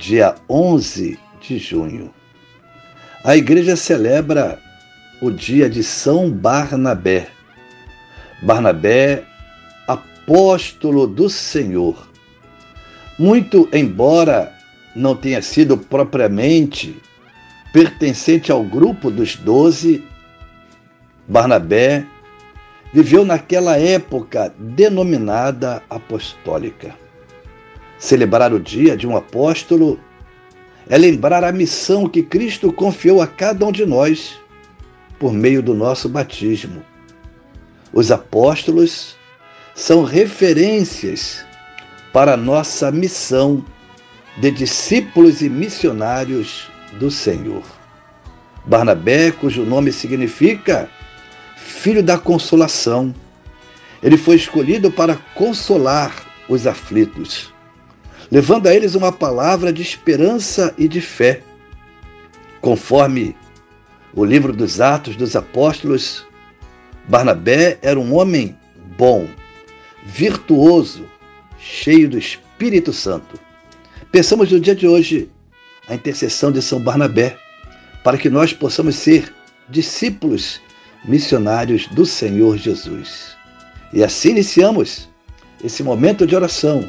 dia 11 de junho, a igreja celebra o dia de São Barnabé. Barnabé, apóstolo do Senhor. Muito embora não tenha sido propriamente pertencente ao grupo dos doze, Barnabé viveu naquela época denominada apostólica. Celebrar o dia de um apóstolo é lembrar a missão que Cristo confiou a cada um de nós por meio do nosso batismo. Os apóstolos são referências para nossa missão de discípulos e missionários do Senhor. Barnabé, cujo nome significa filho da consolação, ele foi escolhido para consolar os aflitos levando a eles uma palavra de esperança e de fé. Conforme o livro dos Atos dos Apóstolos, Barnabé era um homem bom, virtuoso, cheio do Espírito Santo. Pensamos no dia de hoje a intercessão de São Barnabé, para que nós possamos ser discípulos missionários do Senhor Jesus. E assim iniciamos esse momento de oração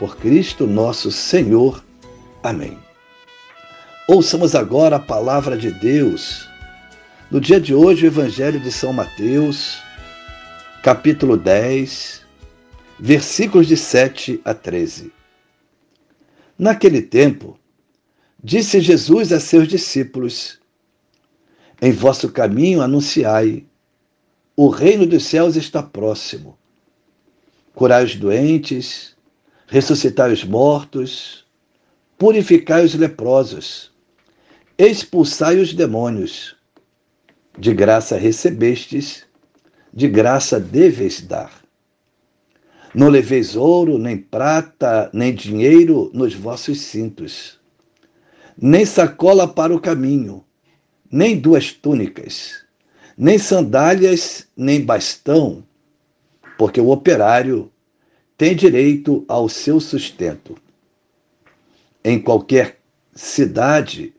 por Cristo nosso Senhor. Amém. Ouçamos agora a palavra de Deus. No dia de hoje, o Evangelho de São Mateus, capítulo 10, versículos de 7 a 13. Naquele tempo, disse Jesus a seus discípulos: Em vosso caminho anunciai, o reino dos céus está próximo. Curai os doentes, ressuscitai os mortos, purificai os leprosos, expulsai os demônios. De graça recebestes, de graça deveis dar. Não leveis ouro, nem prata, nem dinheiro nos vossos cintos, nem sacola para o caminho, nem duas túnicas, nem sandálias, nem bastão, porque o operário tem direito ao seu sustento. Em qualquer cidade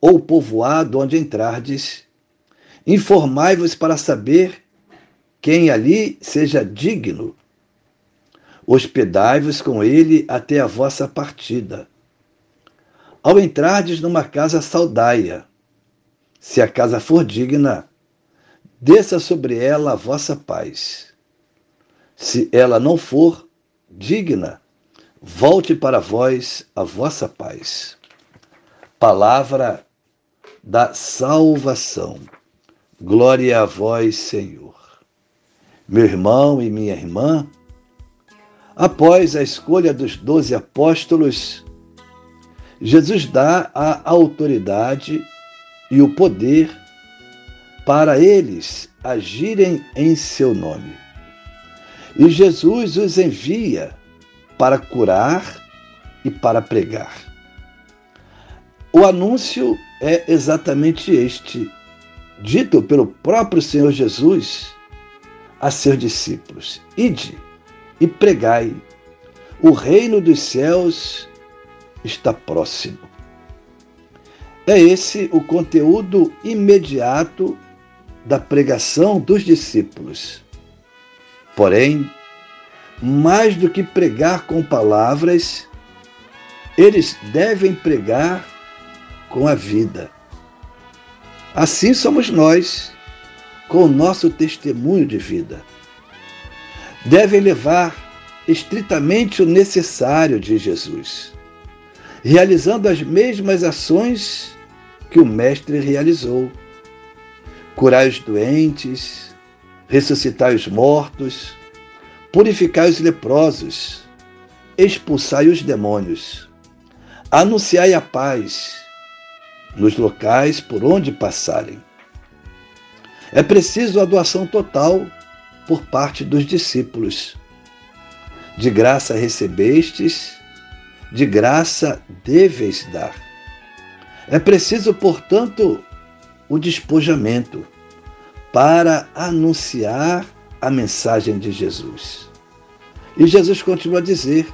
ou povoado onde entrardes, informai-vos para saber quem ali seja digno. Hospedai-vos com ele até a vossa partida. Ao entrardes numa casa saudaia, se a casa for digna, desça sobre ela a vossa paz. Se ela não for, digna, volte para vós a vossa paz. Palavra da salvação. Glória a vós, Senhor. Meu irmão e minha irmã, após a escolha dos doze apóstolos, Jesus dá a autoridade e o poder para eles agirem em seu nome. E Jesus os envia para curar e para pregar. O anúncio é exatamente este, dito pelo próprio Senhor Jesus a seus discípulos: Ide e pregai, o reino dos céus está próximo. É esse o conteúdo imediato da pregação dos discípulos. Porém, mais do que pregar com palavras, eles devem pregar com a vida. Assim somos nós, com o nosso testemunho de vida. Devem levar estritamente o necessário de Jesus, realizando as mesmas ações que o Mestre realizou: curar os doentes, ressuscitar os mortos, purificar os leprosos, expulsai os demônios, anunciai a paz nos locais por onde passarem. É preciso a doação total por parte dos discípulos. De graça recebestes, de graça deveis dar. É preciso, portanto, o despojamento para anunciar a mensagem de Jesus. E Jesus continua a dizer: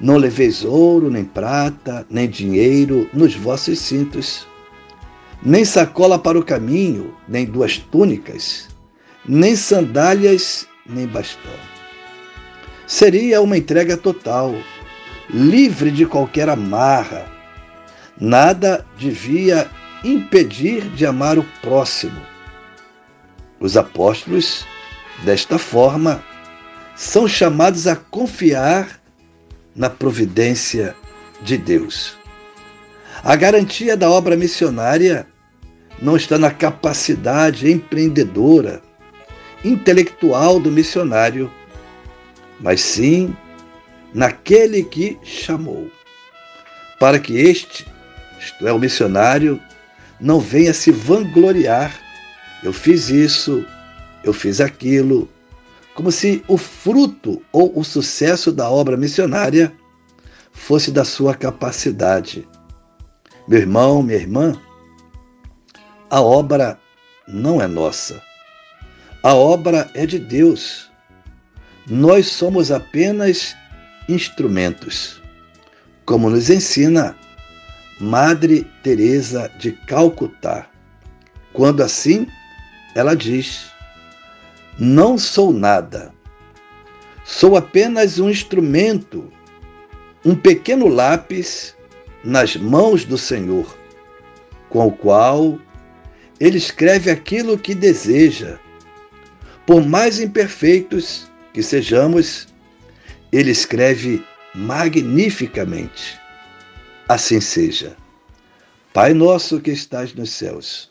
Não leveis ouro, nem prata, nem dinheiro nos vossos cintos, nem sacola para o caminho, nem duas túnicas, nem sandálias, nem bastão. Seria uma entrega total, livre de qualquer amarra. Nada devia impedir de amar o próximo. Os apóstolos Desta forma, são chamados a confiar na providência de Deus. A garantia da obra missionária não está na capacidade empreendedora, intelectual do missionário, mas sim naquele que chamou, para que este, isto é, o missionário, não venha se vangloriar. Eu fiz isso, eu fiz aquilo, como se o fruto ou o sucesso da obra missionária fosse da sua capacidade. Meu irmão, minha irmã, a obra não é nossa. A obra é de Deus. Nós somos apenas instrumentos, como nos ensina Madre Teresa de Calcutá. Quando assim, ela diz: não sou nada. Sou apenas um instrumento, um pequeno lápis nas mãos do Senhor, com o qual ele escreve aquilo que deseja. Por mais imperfeitos que sejamos, ele escreve magnificamente. Assim seja. Pai nosso que estás nos céus,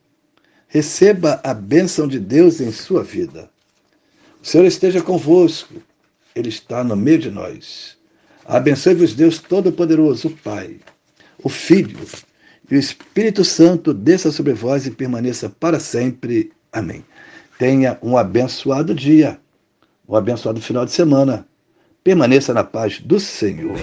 receba a bênção de Deus em sua vida. O Senhor esteja convosco ele está no meio de nós. Abençoe-vos, Deus Todo-Poderoso, o Pai, o Filho e o Espírito Santo desça sobre vós e permaneça para sempre. Amém. Tenha um abençoado dia, um abençoado final de semana. Permaneça na paz do Senhor.